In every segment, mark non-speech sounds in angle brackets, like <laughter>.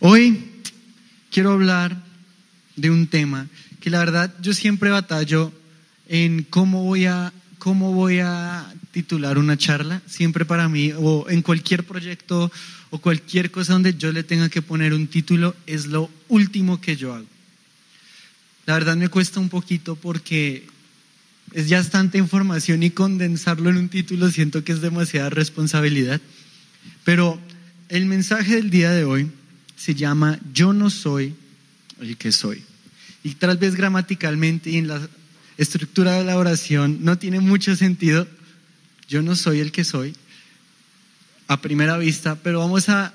Hoy quiero hablar de un tema que la verdad yo siempre batallo en cómo voy a cómo voy a titular una charla, siempre para mí o en cualquier proyecto o cualquier cosa donde yo le tenga que poner un título es lo último que yo hago. La verdad me cuesta un poquito porque es ya tanta información y condensarlo en un título siento que es demasiada responsabilidad. Pero el mensaje del día de hoy se llama Yo no soy el que soy. Y tal vez gramaticalmente y en la estructura de la oración no tiene mucho sentido. Yo no soy el que soy a primera vista, pero vamos a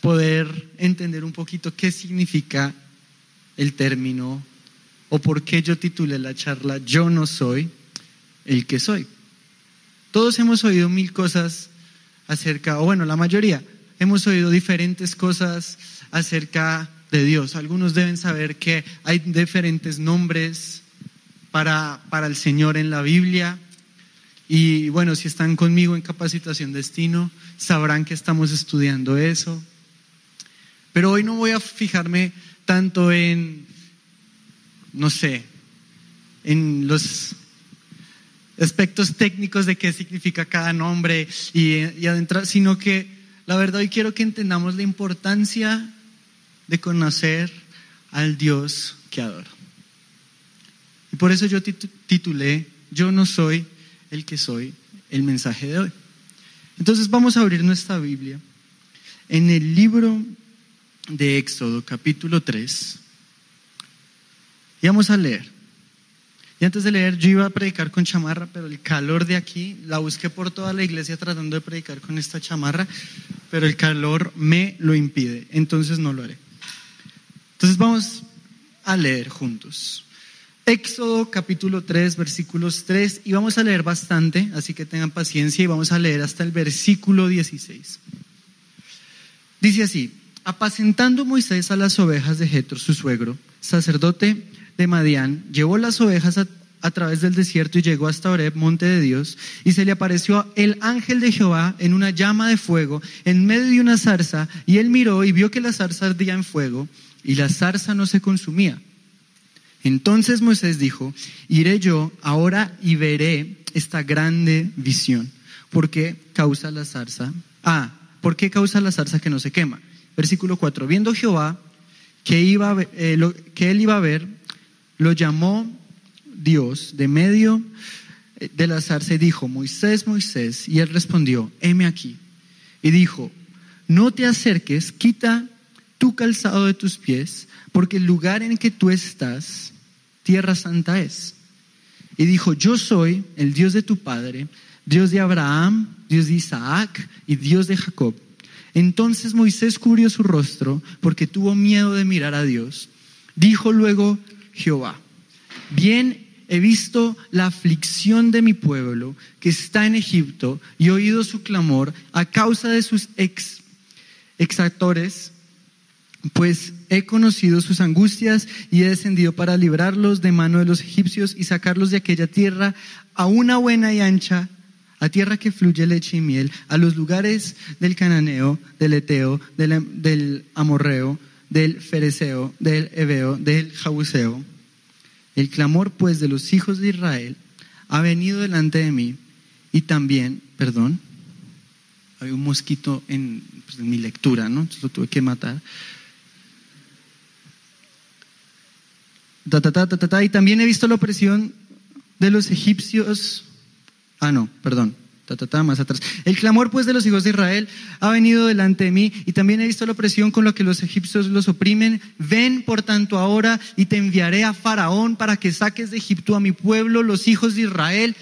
poder entender un poquito qué significa el término o por qué yo titulé la charla Yo no soy el que soy. Todos hemos oído mil cosas acerca, o bueno, la mayoría, hemos oído diferentes cosas acerca de Dios. Algunos deben saber que hay diferentes nombres para, para el Señor en la Biblia. Y bueno, si están conmigo en capacitación destino, sabrán que estamos estudiando eso. Pero hoy no voy a fijarme tanto en, no sé, en los aspectos técnicos de qué significa cada nombre y, y adentrar, sino que la verdad hoy quiero que entendamos la importancia de conocer al Dios que adoro. Y por eso yo titulé Yo no soy el que soy el mensaje de hoy. Entonces vamos a abrir nuestra Biblia en el libro de Éxodo capítulo 3 y vamos a leer. Y antes de leer, yo iba a predicar con chamarra, pero el calor de aquí, la busqué por toda la iglesia tratando de predicar con esta chamarra, pero el calor me lo impide, entonces no lo haré. Entonces vamos a leer juntos. Éxodo capítulo 3, versículos 3, y vamos a leer bastante, así que tengan paciencia y vamos a leer hasta el versículo 16. Dice así, apacentando Moisés a las ovejas de Jetro, su suegro, sacerdote de Madián, llevó las ovejas a, través del desierto y llegó hasta Oreb, monte de Dios, y se le apareció el ángel de Jehová en una llama de fuego en medio de una zarza, y él miró y vio que la zarza ardía en fuego, y la zarza no se consumía. Entonces Moisés dijo, iré yo ahora y veré esta grande visión. ¿Por qué causa la zarza? Ah, ¿por qué causa la zarza que no se quema? Versículo 4. Viendo Jehová que, iba eh, que él iba a ver, lo llamó Dios de medio eh, de la zarza y dijo, Moisés, Moisés, y él respondió, heme aquí. Y dijo, no te acerques, quita tu calzado de tus pies, porque el lugar en que tú estás, tierra santa es. Y dijo, yo soy el Dios de tu padre, Dios de Abraham, Dios de Isaac y Dios de Jacob. Entonces Moisés cubrió su rostro porque tuvo miedo de mirar a Dios. Dijo luego Jehová, bien he visto la aflicción de mi pueblo que está en Egipto y oído su clamor a causa de sus ex, exactores, pues he conocido sus angustias y he descendido para librarlos de mano de los egipcios y sacarlos de aquella tierra a una buena y ancha, a tierra que fluye leche y miel, a los lugares del cananeo, del eteo, del, del amorreo, del fereceo, del Ebeo, del jabuseo. El clamor pues de los hijos de Israel ha venido delante de mí y también, perdón, hay un mosquito en, pues, mi lectura, ¿no? Entonces lo tuve que matar. y también he visto la opresión de los egipcios. Ah, no, perdón más atrás. El clamor pues de los hijos de Israel ha venido delante de mí y también he visto la opresión con la que los egipcios los oprimen. Ven por tanto ahora y te enviaré a Faraón para que saques de Egipto a mi pueblo, los hijos de Israel.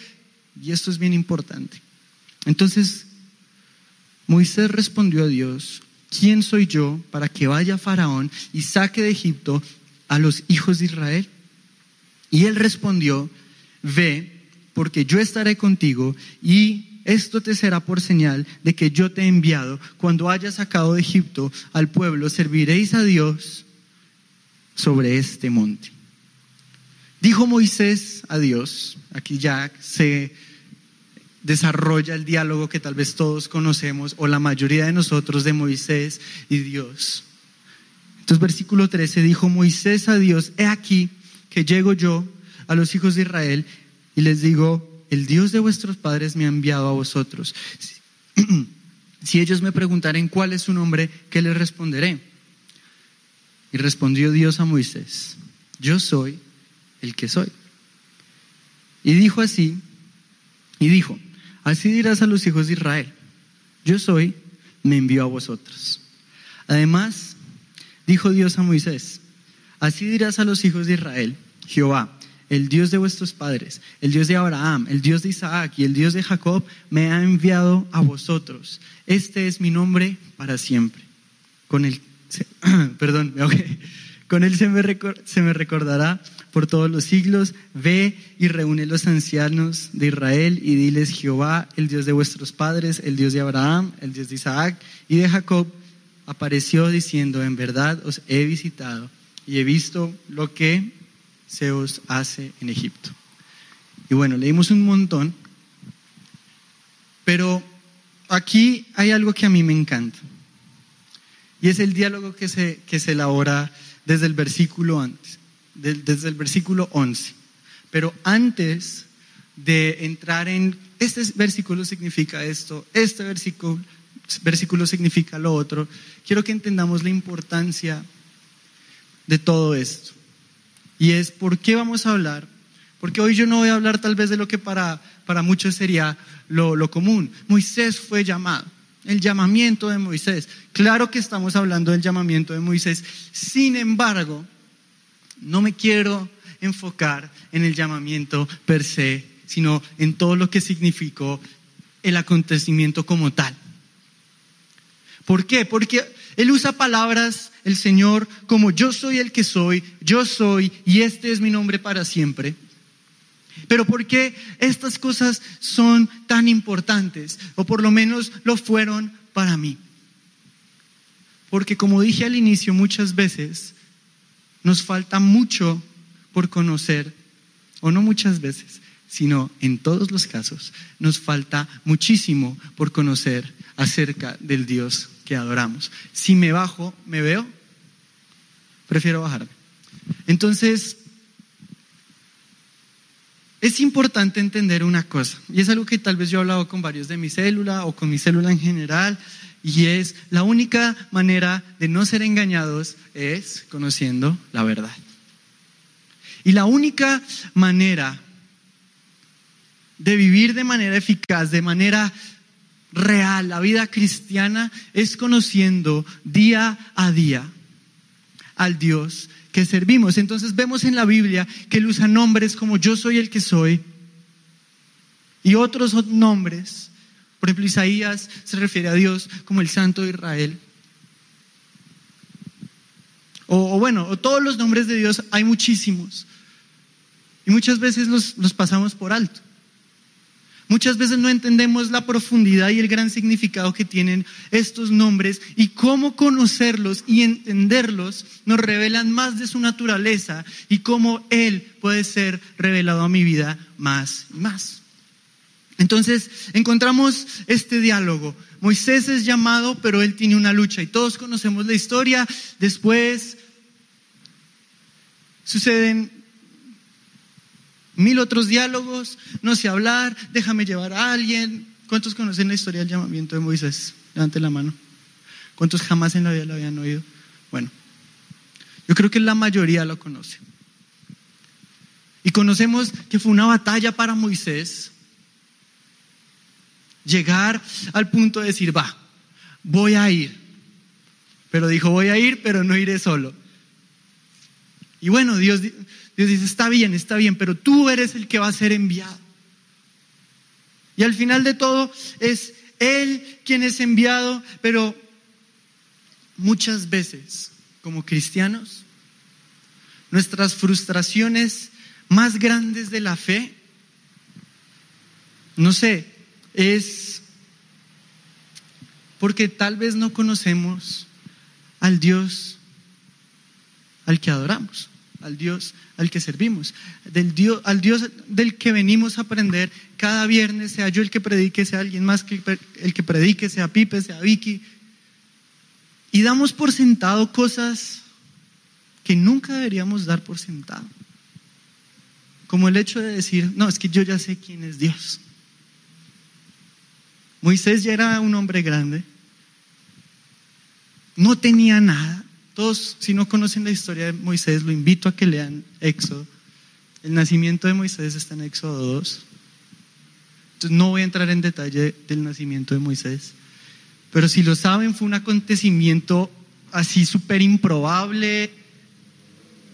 Y esto es bien importante. Entonces, Moisés respondió a Dios, ¿quién soy yo para que vaya Faraón y saque de Egipto a los hijos de Israel? Y él respondió, ve, porque yo estaré contigo y esto te será por señal de que yo te he enviado. Cuando hayas sacado de Egipto al pueblo, serviréis a Dios sobre este monte. Dijo Moisés a Dios, aquí ya se desarrolla el diálogo que tal vez todos conocemos, o la mayoría de nosotros, de Moisés y Dios. Entonces, versículo 13 dijo Moisés a Dios, he aquí que llego yo a los hijos de Israel y les digo, el Dios de vuestros padres me ha enviado a vosotros. <clears throat> Si ellos me preguntaren cuál es su nombre, ¿qué les responderé? Y respondió Dios a Moisés, yo soy el que soy. Y dijo así, y dijo, así dirás a los hijos de Israel, yo soy, me envió a vosotros. Además, dijo Dios a Moisés, así dirás a los hijos de Israel, Jehová, el Dios de vuestros padres, el Dios de Abraham, el Dios de Isaac y el Dios de Jacob, me ha enviado a vosotros. Este es mi nombre para siempre. Con él, <clears throat> perdón, con él se me, se me recordará por todos los siglos. Ve y reúne los ancianos de Israel y diles, Jehová, el Dios de vuestros padres, el Dios de Abraham, el Dios de Isaac y de Jacob, apareció diciendo, en verdad os he visitado y he visto lo que se os hace en Egipto. Y bueno, leímos un montón, pero aquí hay algo que a mí me encanta. Y es el diálogo que se, que se elabora desde el versículo antes, desde el versículo 11. Pero antes de entrar en, este versículo significa esto, este versículo, versículo significa lo otro, quiero que entendamos la importancia de todo esto. Y es por qué vamos a hablar. Porque hoy yo no voy a hablar tal vez de lo que para, para muchos sería lo, lo común. Moisés fue llamado, el llamamiento de Moisés. Claro que estamos hablando del llamamiento de Moisés. Sin embargo, no me quiero enfocar en el llamamiento per se, sino en todo lo que significó el acontecimiento como tal. ¿Por qué? Porque él usa palabras, el Señor, como yo soy el que soy, yo soy y este es mi nombre para siempre. Pero ¿por qué estas cosas son tan importantes? O por lo menos lo fueron para mí. Porque como dije al inicio, muchas veces nos falta mucho por conocer, o no muchas veces, sino en todos los casos, nos falta muchísimo por conocer acerca del Dios que adoramos. Si me bajo, ¿me veo? Prefiero bajarme. Entonces, es importante entender una cosa, y es algo que tal vez yo he hablado con varios de mi célula o con mi célula en general, y es la única manera de no ser engañados es conociendo la verdad. Y la única manera de vivir de manera eficaz, de manera real, la vida cristiana, es conociendo día a día al Dios que servimos. Entonces vemos en la Biblia que él usa nombres como yo soy el que soy y otros nombres. Por ejemplo, Isaías se refiere a Dios como el Santo de Israel. O, bueno, todos los nombres de Dios, hay muchísimos. Y muchas veces los pasamos por alto. Muchas veces no entendemos la profundidad y el gran significado que tienen estos nombres y cómo conocerlos y entenderlos nos revelan más de su naturaleza y cómo Él puede ser revelado a mi vida más y más. Entonces encontramos este diálogo. Moisés es llamado, pero él tiene una lucha y todos conocemos la historia. Después suceden mil otros diálogos, no sé hablar, déjame llevar a alguien. ¿Cuántos conocen la historia del llamamiento de Moisés? Levante la mano. ¿Cuántos jamás en la vida lo habían oído? Bueno, yo creo que la mayoría lo conoce. Y conocemos que fue una batalla para Moisés llegar al punto de decir, va, voy a ir. Pero dijo, voy a ir, pero no iré solo. Y bueno, Dios, Dios dice, está bien, está bien, pero tú eres el que va a ser enviado. Y al final de todo es Él quien es enviado, pero muchas veces como cristianos, nuestras frustraciones más grandes de la fe, no sé, es porque tal vez no conocemos al Dios al que adoramos al Dios al que servimos, del Dios, al Dios del que venimos a aprender cada viernes, sea yo el que predique, sea alguien más que el que predique, sea Pipe, sea Vicky. Y damos por sentado cosas que nunca deberíamos dar por sentado. Como el hecho de decir, no, es que yo ya sé quién es Dios. Moisés ya era un hombre grande, no tenía nada. Todos, si no conocen la historia de Moisés, lo invito a que lean Éxodo. El nacimiento de Moisés está en Éxodo 2. Entonces no voy a entrar en detalle del nacimiento de Moisés. Pero si lo saben, fue un acontecimiento así súper improbable.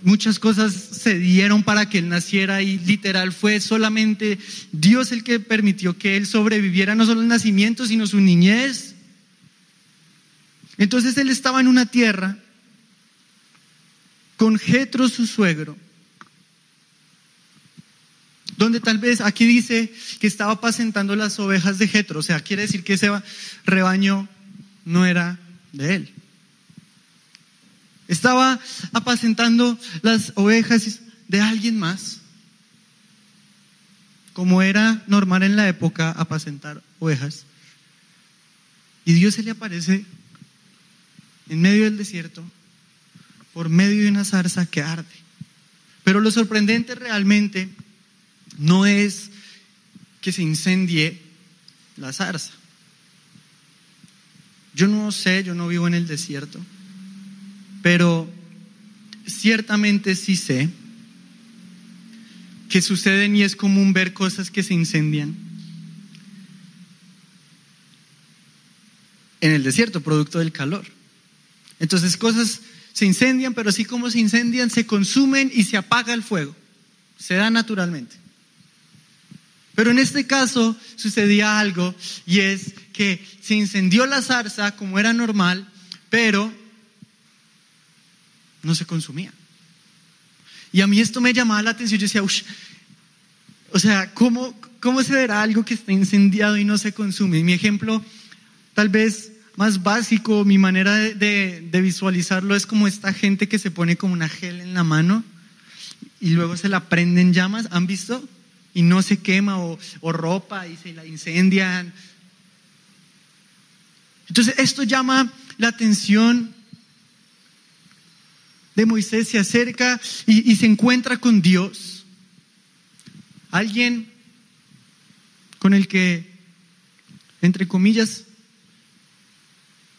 Muchas cosas se dieron para que él naciera y literal fue solamente Dios el que permitió que él sobreviviera no solo el nacimiento, sino su niñez. Entonces él estaba en una tierra con Jetro su suegro, donde tal vez aquí dice que estaba apacentando las ovejas de Jetro, o sea, quiere decir que ese rebaño no era de él. Estaba apacentando las ovejas de alguien más, como era normal en la época apacentar ovejas. Y Dios se le aparece en medio del desierto por medio de una zarza que arde. Pero lo sorprendente realmente no es que se incendie la zarza. Yo no sé, yo no vivo en el desierto, pero ciertamente sí sé que suceden y es común ver cosas que se incendian en el desierto, producto del calor. Entonces cosas se incendian, pero así como se incendian, se consumen y se apaga el fuego. Se da naturalmente. Pero en este caso sucedía algo y es que se incendió la zarza como era normal, pero no se consumía. Y a mí esto me llamaba la atención. Yo decía, o sea, ¿cómo, ¿cómo se verá algo que está incendiado y no se consume? Mi ejemplo, tal vez más básico, mi manera de, visualizarlo es como esta gente que se pone como una gel en la mano y luego se la prenden llamas, ¿han visto? Y no se quema o, ropa y se la incendian. Entonces esto llama la atención de Moisés, se acerca y se encuentra con Dios. Alguien con el que, entre comillas,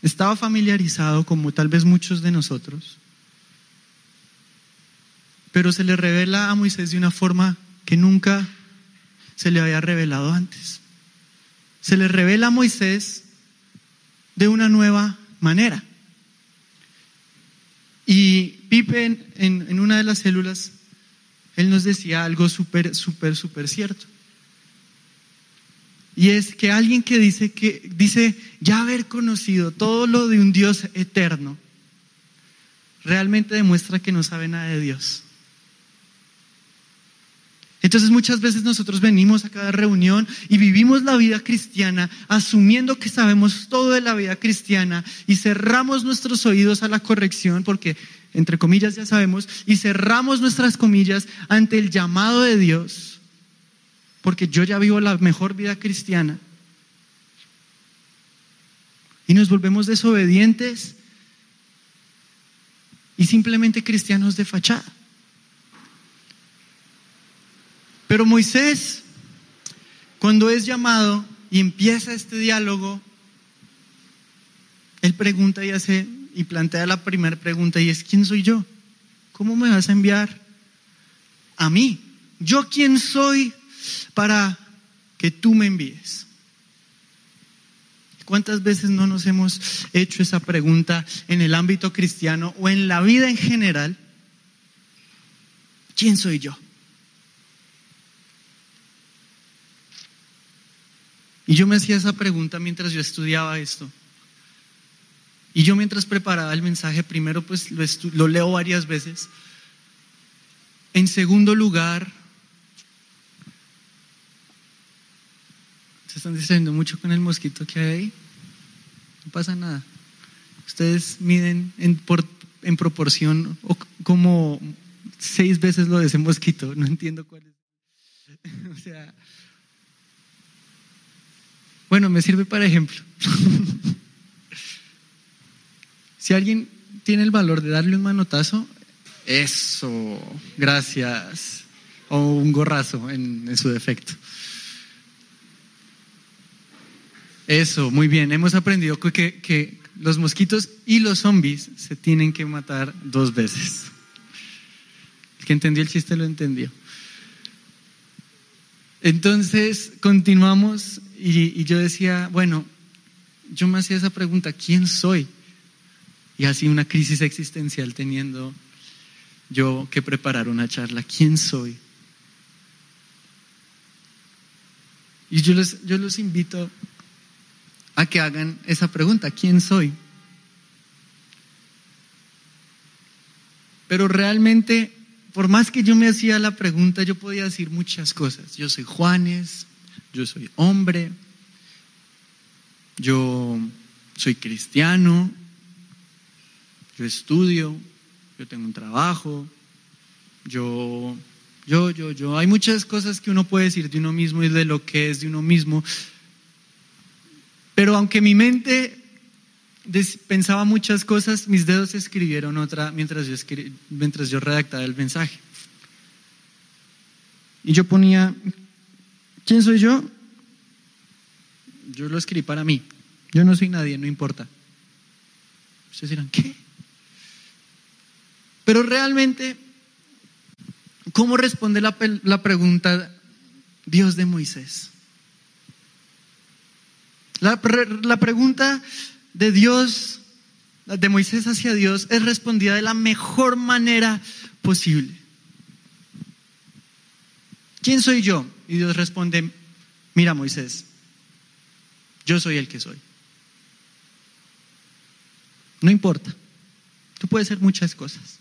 estaba familiarizado como tal vez muchos de nosotros, pero se le revela a Moisés de una forma que nunca se le había revelado antes. Se le revela a Moisés de una nueva manera. Y Pipe en, en, una de las células, él nos decía algo súper, súper, súper cierto. Y es que alguien que dice que dice ya haber conocido todo lo de un Dios eterno, realmente demuestra que no sabe nada de Dios. Entonces muchas veces nosotros venimos a cada reunión y vivimos la vida cristiana asumiendo que sabemos todo de la vida cristiana y cerramos nuestros oídos a la corrección porque entre comillas ya sabemos y cerramos nuestras comillas ante el llamado de Dios porque yo ya vivo la mejor vida cristiana. Y nos volvemos desobedientes y simplemente cristianos de fachada. Pero Moisés, cuando es llamado y empieza este diálogo, él pregunta y hace y plantea la primera pregunta y es ¿quién soy yo? ¿Cómo me vas a enviar a mí? ¿Yo quién soy para que tú me envíes. ¿Cuántas veces no nos hemos hecho esa pregunta en el ámbito cristiano o en la vida en general? ¿Quién soy yo? Y yo me hacía esa pregunta mientras yo estudiaba esto. Y yo mientras preparaba el mensaje, primero pues lo, lo leo varias veces. En segundo lugar, Se están distrayendo mucho con el mosquito que hay ahí. No pasa nada. Ustedes miden en, por, en proporción o como seis veces lo de ese mosquito. No entiendo cuál es. <laughs> o sea. Bueno, me sirve para ejemplo. <laughs> si alguien tiene el valor de darle un manotazo, Eso, gracias. O un gorrazo en, en su defecto. Eso, muy bien. Hemos aprendido que, que, los mosquitos y los zombies se tienen que matar dos veces. El que entendió el chiste lo entendió. Entonces, continuamos y, yo decía, bueno, yo me hacía esa pregunta, ¿quién soy? Y así una crisis existencial teniendo yo que preparar una charla, ¿quién soy? Y yo los, yo los invito que hagan esa pregunta, ¿quién soy? Pero realmente, por más que yo me hacía la pregunta, yo podía decir muchas cosas. Yo soy Juanes, yo soy hombre, yo soy cristiano, yo estudio, yo tengo un trabajo, yo, yo, yo, yo. Hay muchas cosas que uno puede decir de uno mismo y de lo que es de uno mismo, pero aunque mi mente pensaba muchas cosas, mis dedos escribieron otra mientras yo, redactaba el mensaje. Y yo ponía, ¿quién soy yo? Yo lo escribí para mí. Yo no soy nadie, no importa. Ustedes dirán, ¿qué? Pero realmente, ¿cómo responde la pregunta Dios de Moisés? La, pregunta de Dios, de Moisés hacia Dios, es respondida de la mejor manera posible. ¿Quién soy yo? Y Dios responde, mira Moisés, yo soy el que soy. No importa, tú puedes ser muchas cosas.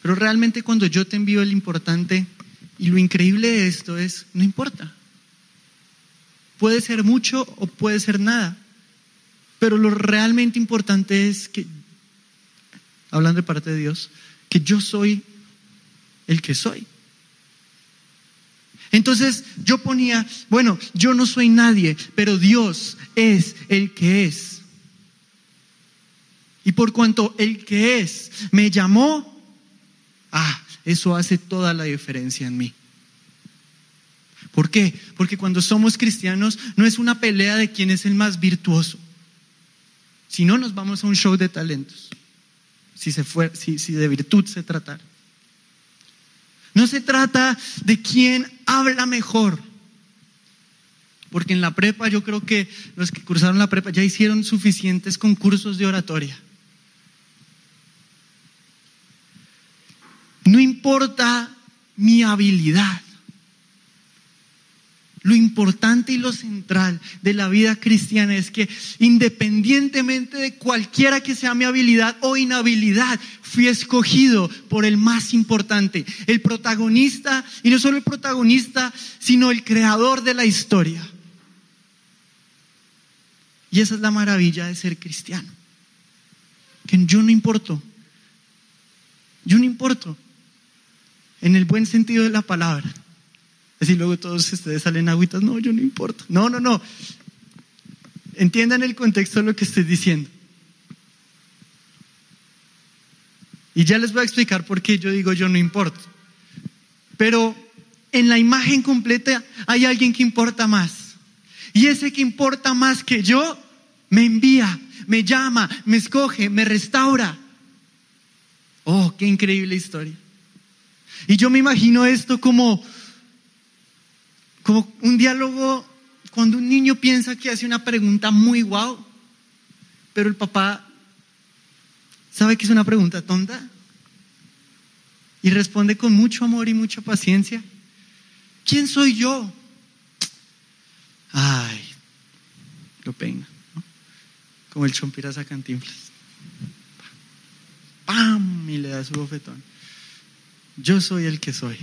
Pero realmente cuando yo te envío el importante y lo increíble de esto es, no importa. Puede ser mucho o puede ser nada. Pero lo realmente importante es que, hablando de parte de Dios, que yo soy el que soy. Entonces yo ponía, bueno, yo no soy nadie, pero Dios es el que es. Y por cuanto el que es me llamó, ah, eso hace toda la diferencia en mí. ¿Por qué? Porque cuando somos cristianos no es una pelea de quién es el más virtuoso. Si no, nos vamos a un show de talentos. Si, se fue, si, de virtud se tratara. No se trata de quién habla mejor. Porque en la prepa yo creo que los que cursaron la prepa ya hicieron suficientes concursos de oratoria. No importa mi habilidad. Lo importante y lo central de la vida cristiana es que independientemente de cualquiera que sea mi habilidad o inhabilidad, fui escogido por el más importante, el protagonista, y no solo el protagonista, sino el creador de la historia. Y esa es la maravilla de ser cristiano. Que yo no importo. Yo no importo. En el buen sentido de la palabra. Así luego todos ustedes salen agüitas, no, yo no importa. No, no, no. Entiendan el contexto de lo que estoy diciendo. Y ya les voy a explicar por qué yo digo yo no importo. Pero en la imagen completa hay alguien que importa más. Y ese que importa más que yo me envía, me llama, me escoge, me restaura. Oh, qué increíble historia. Y yo me imagino esto como como un diálogo cuando un niño piensa que hace una pregunta muy guau, pero el papá sabe que es una pregunta tonta y responde con mucho amor y mucha paciencia. ¿Quién soy yo? Ay, lo peina, como el chompira cantinflas. ¡Pam! Y le da su bofetón. Yo soy el que soy.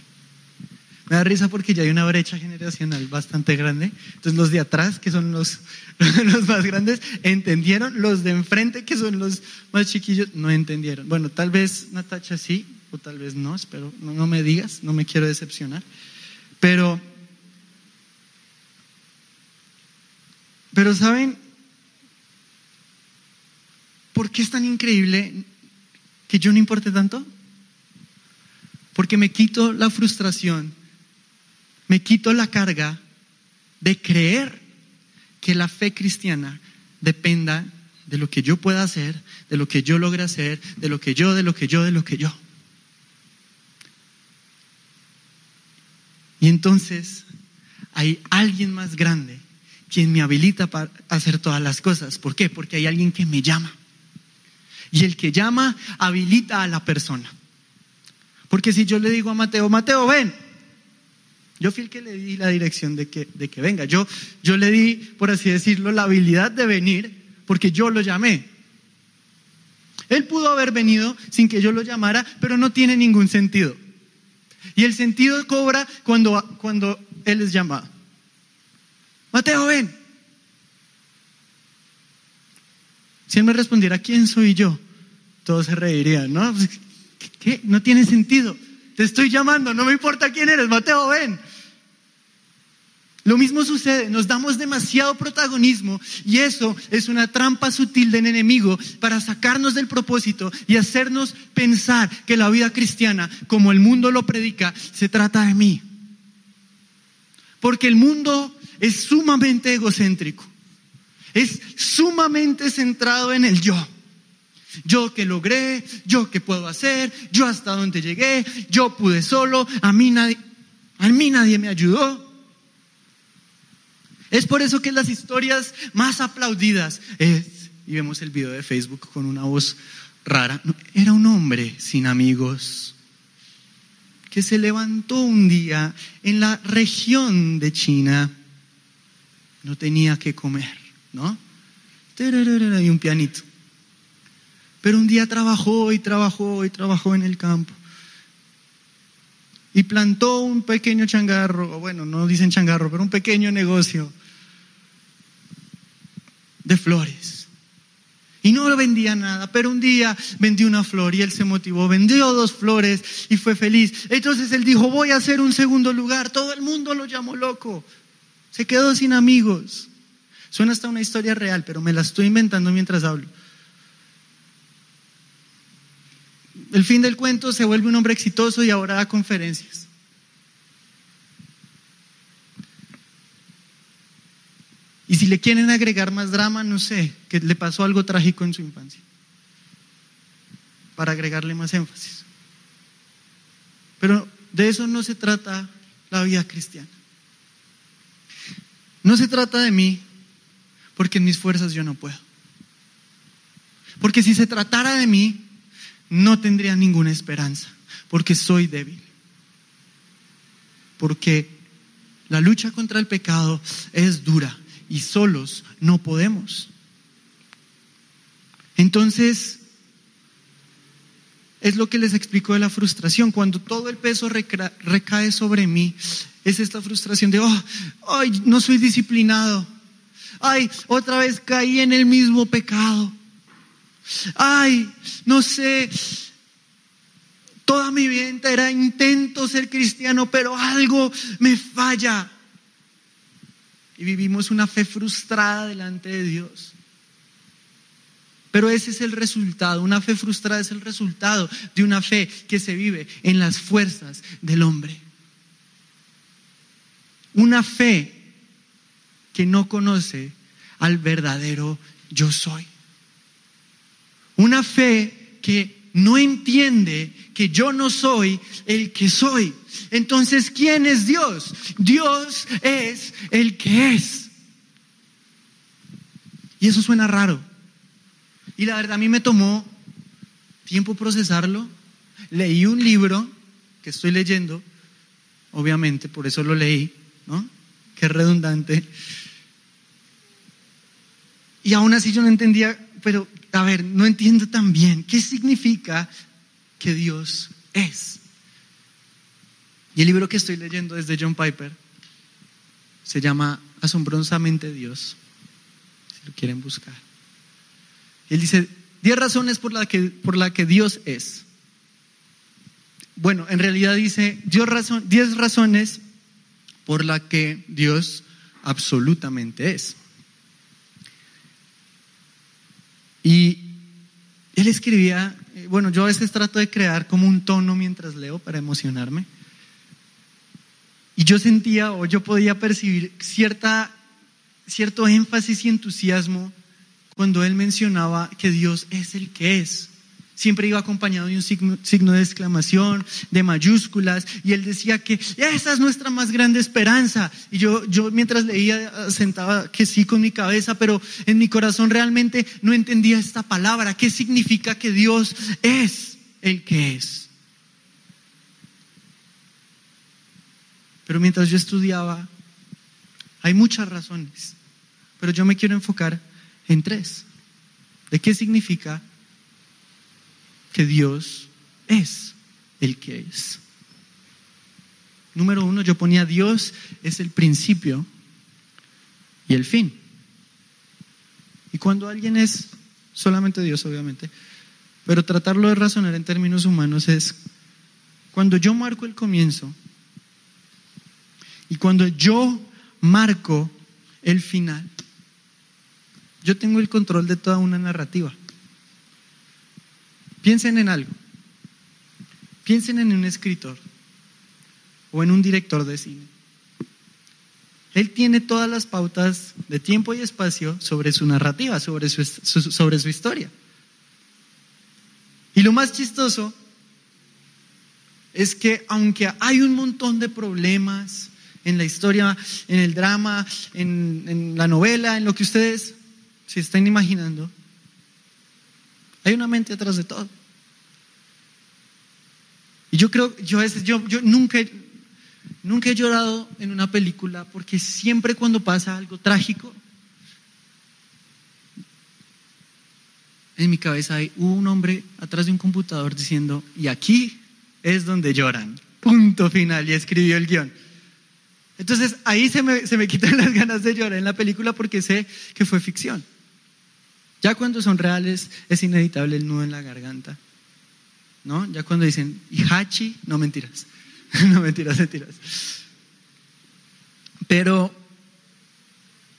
Me da risa porque ya hay una brecha generacional bastante grande. Entonces los de atrás, que son los, <laughs> los más grandes, entendieron. Los de enfrente, que son los más chiquillos, no entendieron. Bueno, tal vez Natacha sí, o tal vez no, espero, no, no me digas, no me quiero decepcionar. Pero, pero ¿saben por qué es tan increíble que yo no importe tanto? Porque me quito la frustración, me quito la carga de creer que la fe cristiana dependa de lo que yo pueda hacer, de lo que yo logre hacer, de lo que yo, de lo que yo, de lo que yo. Y entonces hay alguien más grande quien me habilita para hacer todas las cosas. ¿Por qué? Porque hay alguien que me llama. Y el que llama habilita a la persona. Porque si yo le digo a Mateo, Mateo, ven. Yo fui el que le di la dirección de que, de que venga. Yo, yo le di, por así decirlo, la habilidad de venir porque yo lo llamé. Él pudo haber venido sin que yo lo llamara, pero no tiene ningún sentido. Y el sentido cobra cuando, cuando Él es llamado. Mateo, ven. Si Él me respondiera, ¿quién soy yo? Todos se reirían, ¿no? <laughs> ¿Qué? No tiene sentido. Te estoy llamando, no me importa quién eres, Mateo, ven. Lo mismo sucede, nos damos demasiado protagonismo y eso es una trampa sutil del enemigo para sacarnos del propósito y hacernos pensar que la vida cristiana, como el mundo lo predica, se trata de mí. Porque el mundo es sumamente egocéntrico, es sumamente centrado en el yo. Yo que logré, yo que puedo hacer, yo hasta donde llegué, yo pude solo, a mí nadie, a mí nadie me ayudó. Es por eso que las historias más aplaudidas es, y vemos el video de Facebook con una voz rara, era un hombre sin amigos que se levantó un día en la región de China, no tenía que comer, ¿no? Y un pianito. Pero un día trabajó y trabajó y trabajó en el campo. Y plantó un pequeño changarro, bueno, no dicen changarro, pero un pequeño negocio de flores. Y no vendía nada, pero un día vendió una flor y él se motivó, vendió dos flores y fue feliz. Entonces él dijo, voy a hacer un segundo lugar. Todo el mundo lo llamó loco. Se quedó sin amigos. Suena hasta una historia real, pero me la estoy inventando mientras hablo. El fin del cuento se vuelve un hombre exitoso y ahora da conferencias. Y si le quieren agregar más drama, no sé, que le pasó algo trágico en su infancia, para agregarle más énfasis. Pero de eso no se trata la vida cristiana. No se trata de mí, porque en mis fuerzas yo no puedo. Porque si se tratara de mí, no tendría ninguna esperanza, porque soy débil. Porque la lucha contra el pecado es dura y solos no podemos. Entonces, es lo que les explico de la frustración. Cuando todo el peso recae sobre mí, es esta frustración de, oh, ay, no soy disciplinado. Ay, otra vez caí en el mismo pecado. Ay, no sé, toda mi vida era intento ser cristiano, pero algo me falla y vivimos una fe frustrada delante de Dios. Pero ese es el resultado, una fe frustrada es el resultado de una fe que se vive en las fuerzas del hombre. Una fe que no conoce al verdadero yo soy. Una fe que no entiende que yo no soy el que soy. Entonces, ¿quién es Dios? Dios es el que es. Y eso suena raro. Y la verdad a mí me tomó tiempo procesarlo. Leí un libro que estoy leyendo, obviamente, por eso lo leí, ¿no? Qué redundante. Y aún así yo no entendía, pero a ver, no entiendo tan bien qué significa Dios es. Y el libro que estoy leyendo es de John Piper. Se llama Asombrosamente Dios, si lo quieren buscar. él dice, 10 razones por las que, por la que Dios es. Bueno, en realidad dice 10 razones por las que Dios absolutamente es. Y él escribía, eh, bueno, yo a veces trato de crear como un tono mientras leo para emocionarme. Y yo sentía o yo podía percibir cierta, cierto énfasis y entusiasmo cuando él mencionaba que Dios es el que es. Siempre iba acompañado de un signo, de exclamación, de mayúsculas, y él decía que esa es nuestra más grande esperanza. Y yo, yo mientras leía sentaba que sí con mi cabeza, pero en mi corazón realmente no entendía esta palabra. ¿Qué significa que Dios es el que es? Pero mientras yo estudiaba, hay muchas razones, pero yo me quiero enfocar en tres. ¿De qué significa que Dios es el que es. Número uno, yo ponía Dios es el principio y el fin. Y cuando alguien es solamente Dios, obviamente, pero tratarlo de razonar en términos humanos es cuando yo marco el comienzo y cuando yo marco el final, yo tengo el control de toda una narrativa. Piensen en algo. Piensen en un escritor o en un director de cine. Él tiene todas las pautas de tiempo y espacio sobre su narrativa, sobre su, sobre su historia. Y lo más chistoso es que aunque hay un montón de problemas en la historia, en el drama, en, en la novela, en lo que ustedes se están imaginando, hay una mente atrás de todo. Y yo creo, yo yo, yo nunca, nunca he llorado en una película porque siempre cuando pasa algo trágico, en mi cabeza hay un hombre atrás de un computador diciendo, y aquí es donde lloran. Punto final. Y escribió el guion. Entonces ahí se me, se me quitan <laughs> las ganas de llorar en la película porque sé que fue ficción. Ya cuando son reales es inevitable el nudo en la garganta. ¿No? Ya cuando dicen Hachi, no mentiras. <laughs> no mentiras, mentiras. Pero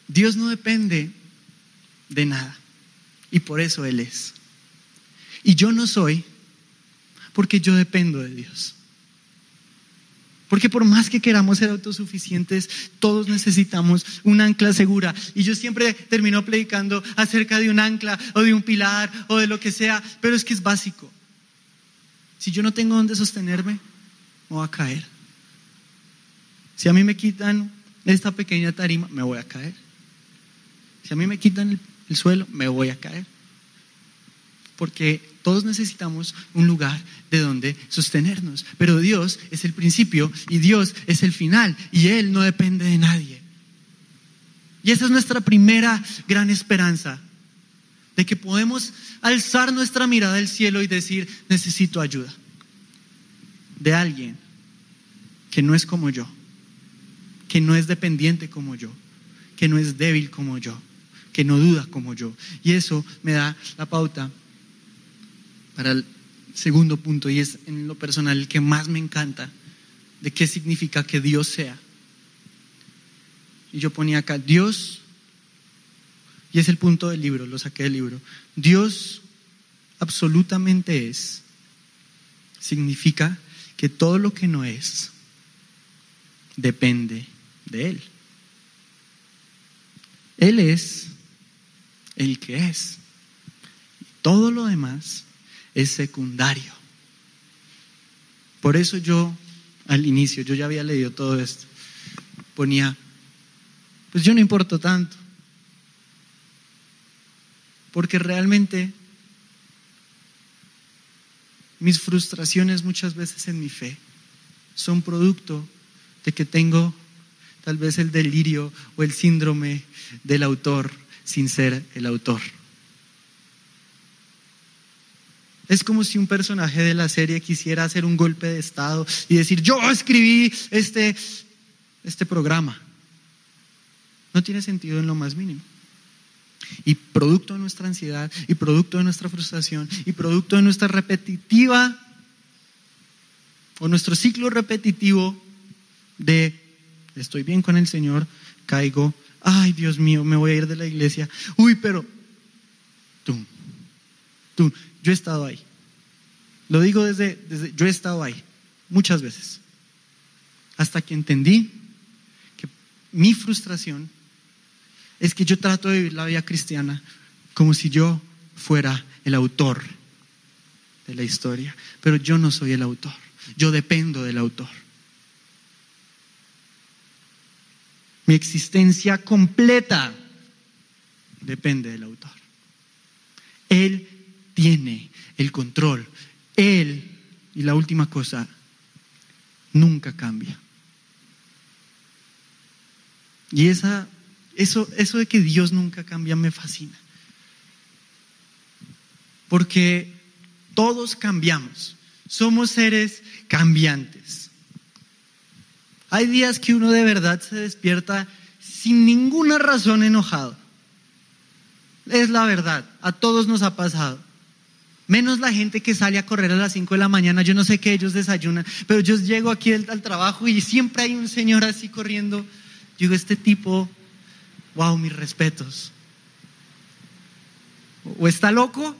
Dios no depende de nada. Y por eso Él es. Y yo no soy porque yo dependo de Dios. Porque por más que queramos ser autosuficientes, todos necesitamos un ancla segura. Y yo siempre termino predicando acerca de un ancla o de un pilar o de lo que sea, pero es que es básico. Si yo no tengo donde sostenerme, me voy a caer. Si a mí me quitan esta pequeña tarima, me voy a caer. Si a mí me quitan el, el suelo, me voy a caer. Porque todos necesitamos un lugar de donde sostenernos. Pero Dios es el principio y Dios es el final y Él no depende de nadie. Y esa es nuestra primera gran esperanza, de que podemos alzar nuestra mirada al cielo y decir, necesito ayuda de alguien que no es como yo, que no es dependiente como yo, que no es débil como yo, que no duda como yo. Y eso me da la pauta para el segundo punto, y es en lo personal el que más me encanta, de qué significa que Dios sea. Y yo ponía acá, Dios, y es el punto del libro, lo saqué del libro, Dios absolutamente es, significa que todo lo que no es depende de Él. Él es el que es. Todo lo demás es secundario. Por eso yo, al inicio, yo ya había leído todo esto, ponía, pues yo no importo tanto, porque realmente mis frustraciones muchas veces en mi fe son producto de que tengo tal vez el delirio o el síndrome del autor sin ser el autor. Es como si un personaje de la serie quisiera hacer un golpe de Estado y decir, yo escribí este, este programa. No tiene sentido en lo más mínimo. Y producto de nuestra ansiedad, y producto de nuestra frustración, y producto de nuestra repetitiva, o nuestro ciclo repetitivo de estoy bien con el Señor, caigo, ay Dios mío, me voy a ir de la iglesia, uy, pero, tum, Tú, yo he estado ahí. Lo digo desde, desde, yo he estado ahí, muchas veces. Hasta que entendí que mi frustración es que yo trato de vivir la vida cristiana como si yo fuera el autor de la historia, pero yo no soy el autor, yo dependo del autor. Mi existencia completa depende del autor. Él tiene el control. Él, y la última cosa, nunca cambia. Y esa, eso, eso de que Dios nunca cambia me fascina. Porque todos cambiamos. Somos seres cambiantes. Hay días que uno de verdad se despierta sin ninguna razón enojado. Es la verdad, a todos nos ha pasado. Menos la gente que sale a correr a las 5 de la mañana, yo no sé qué ellos desayunan, pero yo llego aquí al, trabajo y siempre hay un señor así corriendo. Yo digo, este tipo, wow, mis respetos. O está loco,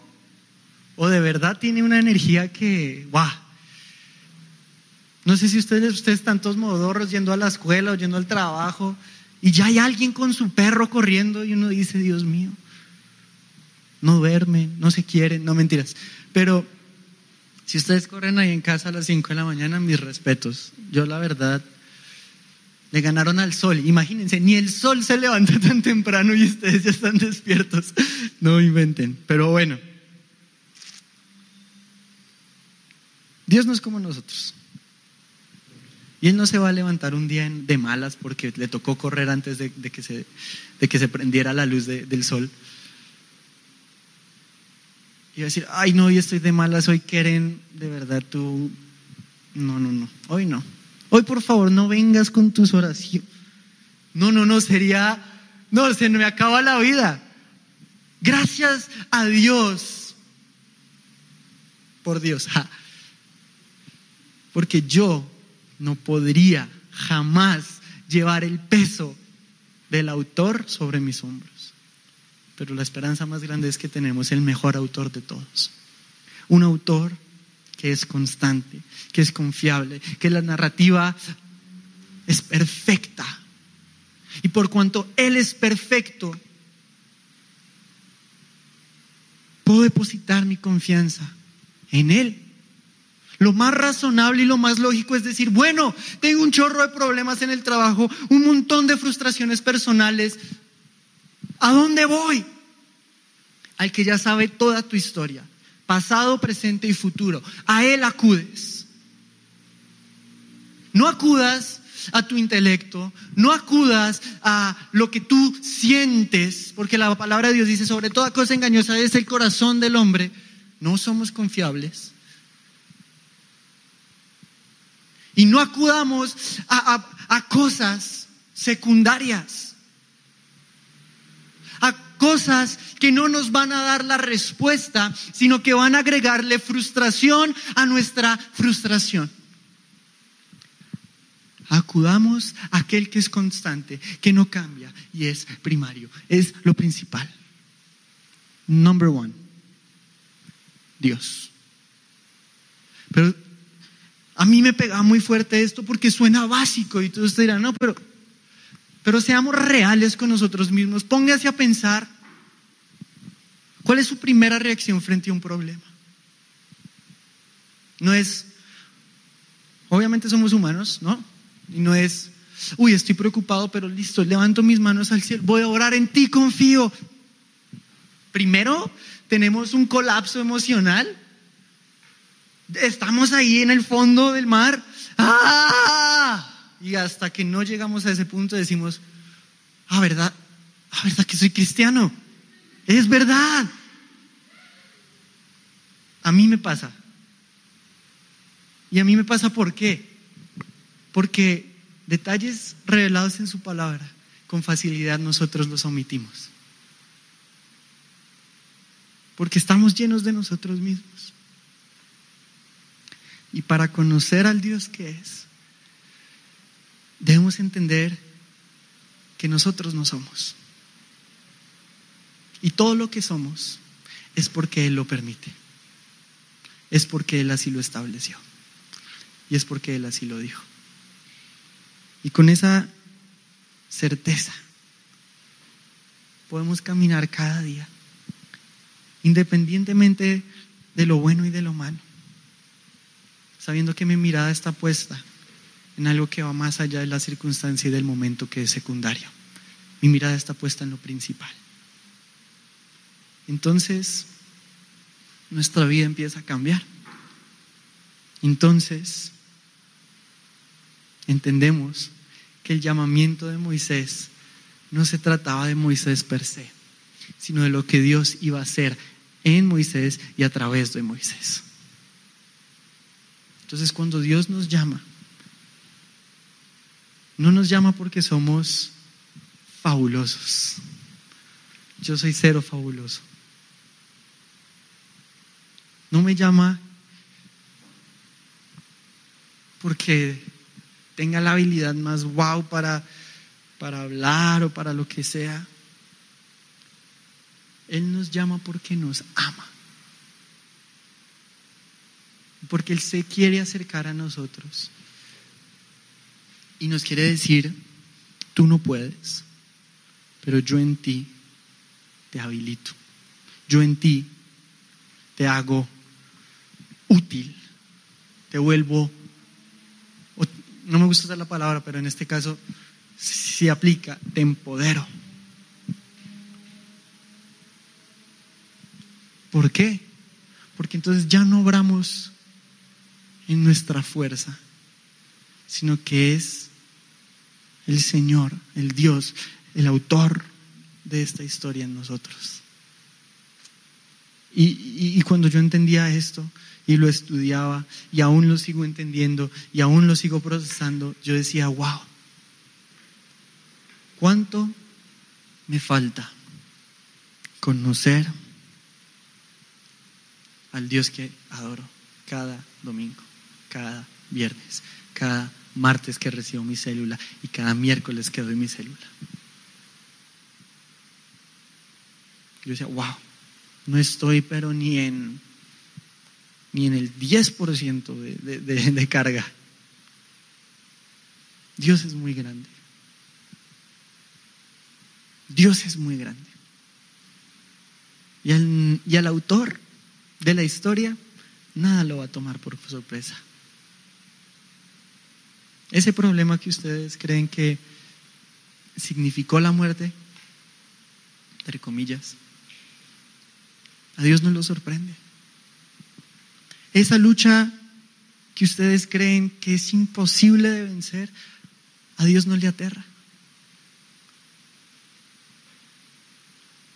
o de verdad tiene una energía que, wow. No sé si ustedes, ustedes están todos modorros yendo a la escuela o yendo al trabajo y ya hay alguien con su perro corriendo y uno dice, Dios mío no duermen, no se quieren, no mentiras. Pero si ustedes corren ahí en casa a las 5 de la mañana, mis respetos. Yo la verdad, le ganaron al sol. Imagínense, ni el sol se levanta <laughs> tan temprano y ustedes ya están despiertos. <laughs> No inventen. Pero bueno, Dios no es como nosotros. Y Él no se va a levantar un día de malas porque le tocó correr antes de, que, se, de que se prendiera la luz del sol. Y decir, ay, no, hoy estoy de malas, hoy quieren, de verdad, tú. No, no, no, hoy no. Hoy, por favor, no vengas con tus oraciones. No, no, no, sería. No, se me acaba la vida. Gracias a Dios. Por Dios. Porque yo no podría jamás llevar el peso del autor sobre mis hombros pero la esperanza más grande es que tenemos el mejor autor de todos. Un autor que es constante, que es confiable, que la narrativa es perfecta. Y por cuanto Él es perfecto, puedo depositar mi confianza en Él. Lo más razonable y lo más lógico es decir, bueno, tengo un chorro de problemas en el trabajo, un montón de frustraciones personales, ¿A dónde voy? Al que ya sabe toda tu historia, pasado, presente y futuro. A Él acudes. No acudas a tu intelecto, no acudas a lo que tú sientes, porque la palabra de Dios dice, sobre toda cosa engañosa es el corazón del hombre. No somos confiables. Y no acudamos a, a cosas secundarias cosas que no nos van a dar la respuesta, sino que van a agregarle frustración a nuestra frustración. Acudamos a aquel que es constante, que no cambia y es primario, es lo principal. Number one, Dios. Pero a mí me pega muy fuerte esto porque suena básico y todos dirán, no, pero pero seamos reales con nosotros mismos. Póngase a pensar cuál es su primera reacción frente a un problema. No es, obviamente somos humanos, ¿no? Y no es, uy, estoy preocupado, pero listo, levanto mis manos al cielo, voy a orar en ti, confío. Primero tenemos un colapso emocional. Estamos ahí en el fondo del mar. ¡Ah! Y hasta que no llegamos a ese punto decimos, ah, ¿verdad? Ah, ¿verdad que soy cristiano? Es verdad. A mí me pasa. Y a mí me pasa ¿por qué? Porque detalles revelados en su palabra, con facilidad nosotros los omitimos. Porque estamos llenos de nosotros mismos. Y para conocer al Dios que es, debemos entender que nosotros no somos. Y todo lo que somos es porque Él lo permite. Es porque Él así lo estableció. Y es porque Él así lo dijo. Y con esa certeza podemos caminar cada día, independientemente de lo bueno y de lo malo, sabiendo que mi mirada está puesta en algo que va más allá de la circunstancia y del momento que es secundario. Mi mirada está puesta en lo principal. Entonces, nuestra vida empieza a cambiar. Entonces, entendemos que el llamamiento de Moisés no se trataba de Moisés per se, sino de lo que Dios iba a hacer en Moisés y a través de Moisés. Entonces, cuando Dios nos llama, no nos llama porque somos fabulosos. Yo soy cero fabuloso. No me llama porque tenga la habilidad más wow para, para hablar o para lo que sea. Él nos llama porque nos ama. Porque Él se quiere acercar a nosotros. Y nos quiere decir, tú no puedes, pero yo en ti te habilito. Yo en ti te hago útil, te vuelvo, no me gusta usar la palabra, pero en este caso si aplica, te empodero. ¿Por qué? Porque entonces ya no obramos en nuestra fuerza, sino que es el Señor, el Dios, el autor de esta historia en nosotros. Y, cuando yo entendía esto y lo estudiaba y aún lo sigo entendiendo y aún lo sigo procesando, yo decía, wow, ¿cuánto me falta conocer al Dios que adoro cada domingo, cada viernes, cada martes que recibo mi célula y cada miércoles que doy mi célula? Yo decía, wow, no estoy pero ni en, ni en el 10% de, de, de carga. Dios es muy grande. Dios es muy grande. Y al, y al, autor de la historia, nada lo va a tomar por sorpresa. Ese problema que ustedes creen que significó la muerte, entre comillas, a Dios no lo sorprende. Esa lucha que ustedes creen que es imposible de vencer, a Dios no le aterra.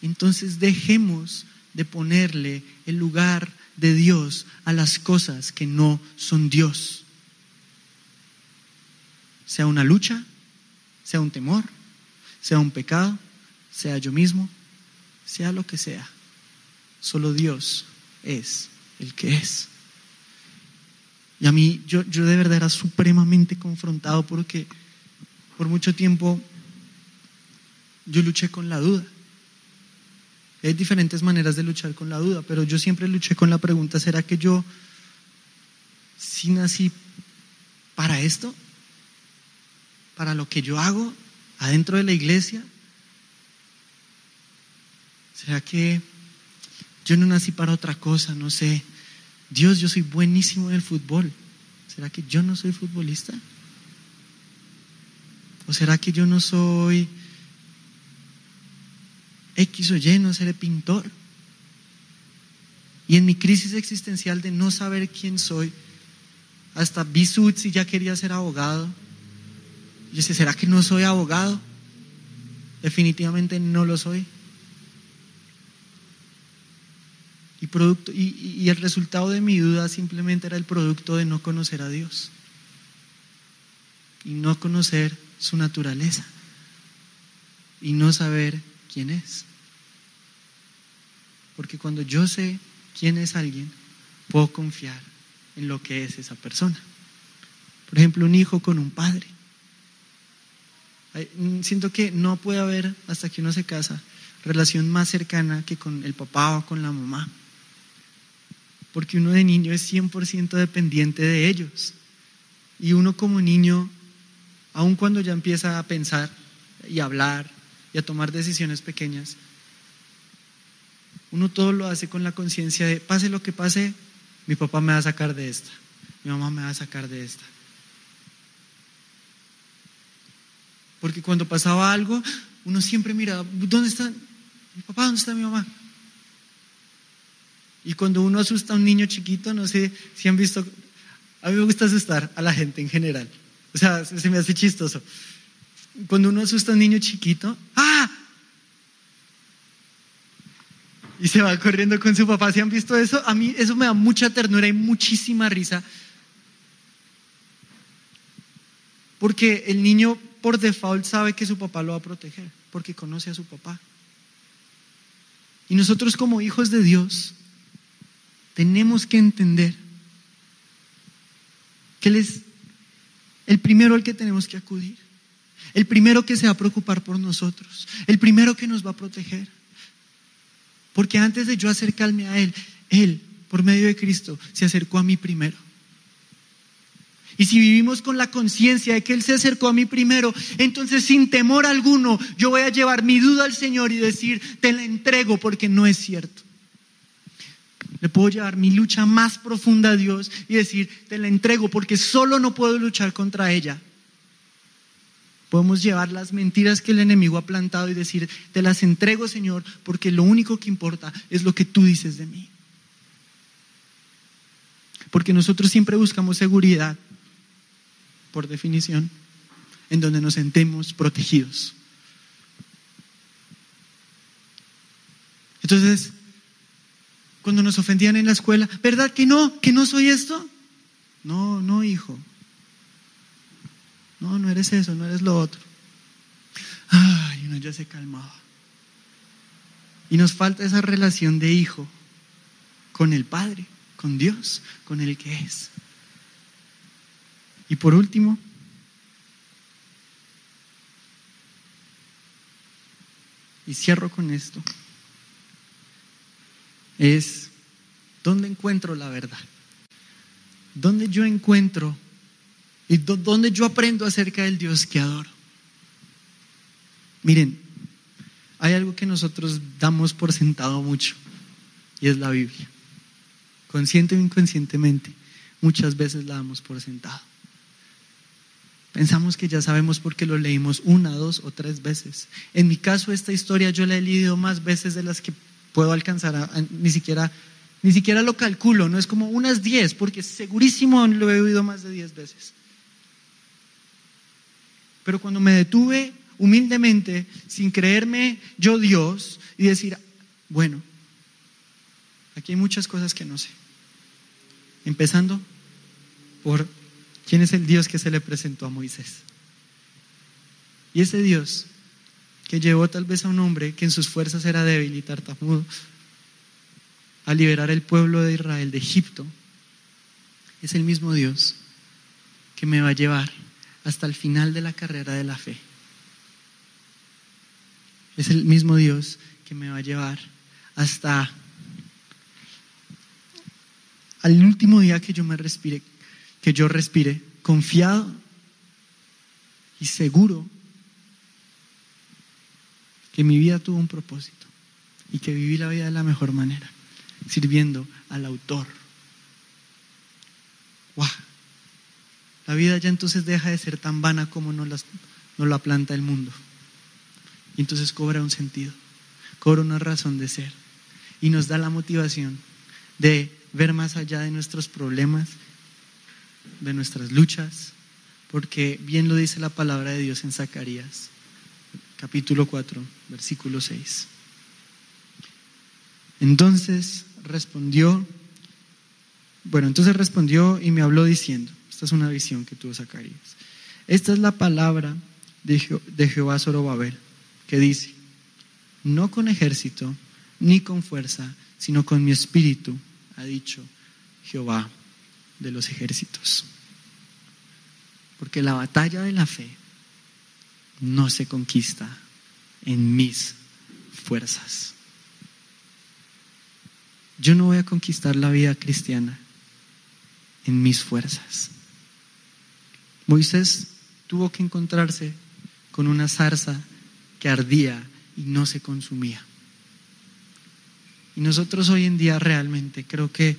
Entonces dejemos de ponerle el lugar de Dios a las cosas que no son Dios. Sea una lucha, sea un temor, sea un pecado, sea yo mismo, sea lo que sea. Solo Dios es el que es. Y a mí, yo, yo de verdad era supremamente confrontado porque por mucho tiempo yo luché con la duda. Hay diferentes maneras de luchar con la duda, pero yo siempre luché con la pregunta, ¿será que yo sí nací para esto? ¿Para lo que yo hago adentro de la iglesia? ¿Será que yo no nací para otra cosa, no sé. Dios, yo soy buenísimo en el fútbol. ¿Será que yo no soy futbolista? ¿O será que yo no soy X o Y, no seré pintor? Y en mi crisis existencial de no saber quién soy, hasta vi si ya quería ser abogado. Yo decía, ¿será que no soy abogado? Definitivamente no lo soy. Y, producto, y, el resultado de mi duda simplemente era el producto de no conocer a Dios y no conocer su naturaleza y no saber quién es. Porque cuando yo sé quién es alguien, puedo confiar en lo que es esa persona. Por ejemplo, un hijo con un padre. Siento que no puede haber, hasta que uno se casa, relación más cercana que con el papá o con la mamá. Porque uno de niño es 100% dependiente de ellos. Y uno como niño, aun cuando ya empieza a pensar y a hablar y a tomar decisiones pequeñas, uno todo lo hace con la conciencia de, pase lo que pase, mi papá me va a sacar de esta, mi mamá me va a sacar de esta. Porque cuando pasaba algo, uno siempre miraba, ¿dónde está mi papá? ¿Dónde está mi mamá? Y cuando uno asusta a un niño chiquito, no sé si han visto, a mí me gusta asustar a la gente en general. O sea, se me hace chistoso. Cuando uno asusta a un niño chiquito, ¡ah! Y se va corriendo con su papá. ¿Si han visto eso? A mí eso me da mucha ternura y muchísima risa. Porque el niño por default sabe que su papá lo va a proteger, porque conoce a su papá. Y nosotros como hijos de Dios tenemos que entender que Él es el primero al que tenemos que acudir, el primero que se va a preocupar por nosotros, el primero que nos va a proteger. Porque antes de yo acercarme a Él, Él, por medio de Cristo, se acercó a mí primero. Y si vivimos con la conciencia de que Él se acercó a mí primero, entonces sin temor alguno yo voy a llevar mi duda al Señor y decir, te la entrego porque no es cierto. Le puedo llevar mi lucha más profunda a Dios y decir, te la entrego porque solo no puedo luchar contra ella. Podemos llevar las mentiras que el enemigo ha plantado y decir, te las entrego Señor porque lo único que importa es lo que tú dices de mí. Porque nosotros siempre buscamos seguridad por definición, en donde nos sentemos protegidos. Entonces, cuando nos ofendían en la escuela, ¿verdad que no? ¿Que no soy esto? No, no, hijo. No, no eres eso, no eres lo otro. Ay, uno ya se calmaba. Y nos falta esa relación de hijo con el Padre, con Dios, con el que es. Y por último, y cierro con esto, es dónde encuentro la verdad, dónde yo encuentro y dónde yo aprendo acerca del Dios que adoro. Miren, hay algo que nosotros damos por sentado mucho y es la Biblia. Consciente o inconscientemente, muchas veces la damos por sentado. Pensamos que ya sabemos porque lo leímos una, dos o tres veces. En mi caso, esta historia yo la he leído más veces de las que puedo alcanzar, ni, siquiera, ni siquiera lo calculo, no es como unas diez, porque segurísimo lo he oído más de diez veces. Pero cuando me detuve humildemente, sin creerme yo Dios, y decir, bueno, aquí hay muchas cosas que no sé. Empezando por ¿Quién es el Dios que se le presentó a Moisés? Y ese Dios que llevó tal vez a un hombre que en sus fuerzas era débil y tartamudo a liberar el pueblo de Israel de Egipto, es el mismo Dios que me va a llevar hasta el final de la carrera de la fe. Es el mismo Dios que me va a llevar hasta al último día que yo me respire, que yo respire confiado y seguro que mi vida tuvo un propósito y que viví la vida de la mejor manera, sirviendo al autor. ¡Wow! La vida ya entonces deja de ser tan vana como nos, la planta el mundo. Y entonces cobra un sentido, cobra una razón de ser y nos da la motivación de ver más allá de nuestros problemas de nuestras luchas, porque bien lo dice la palabra de Dios en Zacarías, capítulo 4, versículo 6. Entonces respondió, bueno, entonces respondió y me habló diciendo, esta es una visión que tuvo Zacarías, esta es la palabra de, de Jehová Zorobabel, que dice, no con ejército ni con fuerza, sino con mi espíritu, ha dicho Jehová de los ejércitos. Porque la batalla de la fe no se conquista en mis fuerzas. Yo no voy a conquistar la vida cristiana en mis fuerzas. Moisés tuvo que encontrarse con una zarza que ardía y no se consumía. Y nosotros hoy en día realmente creo que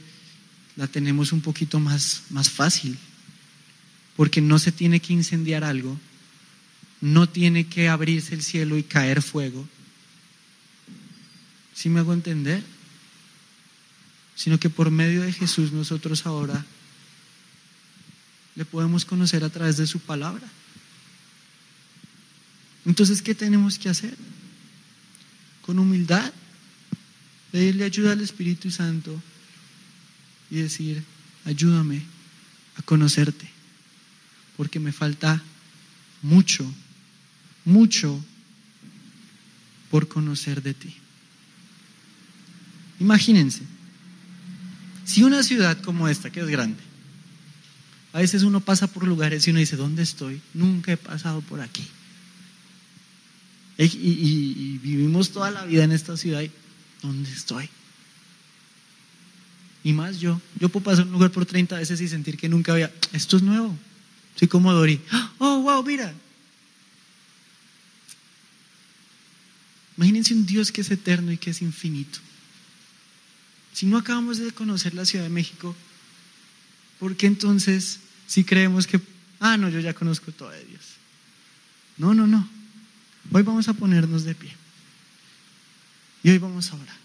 la tenemos un poquito más, más fácil, porque no se tiene que incendiar algo, no tiene que abrirse el cielo y caer fuego. ¿Sí me hago entender? Sino que por medio de Jesús nosotros ahora le podemos conocer a través de su palabra. Entonces, ¿qué tenemos que hacer? Con humildad, pedirle ayuda al Espíritu Santo y decir, ayúdame a conocerte, porque me falta mucho, mucho por conocer de ti. Imagínense, si una ciudad como esta, que es grande, a veces uno pasa por lugares y uno dice, ¿dónde estoy? Nunca he pasado por aquí. Y, vivimos toda la vida en esta ciudad. Y, ¿Dónde estoy? Y más yo. Yo puedo pasar un lugar por 30 veces y sentir que nunca había. Esto es nuevo. Soy como Dori. Oh, wow, mira. Imagínense un Dios que es eterno y que es infinito. Si no acabamos de conocer la Ciudad de México, ¿por qué entonces si creemos que, ah, no, yo ya conozco todo de Dios? No, no, no. Hoy vamos a ponernos de pie. Y hoy vamos a orar.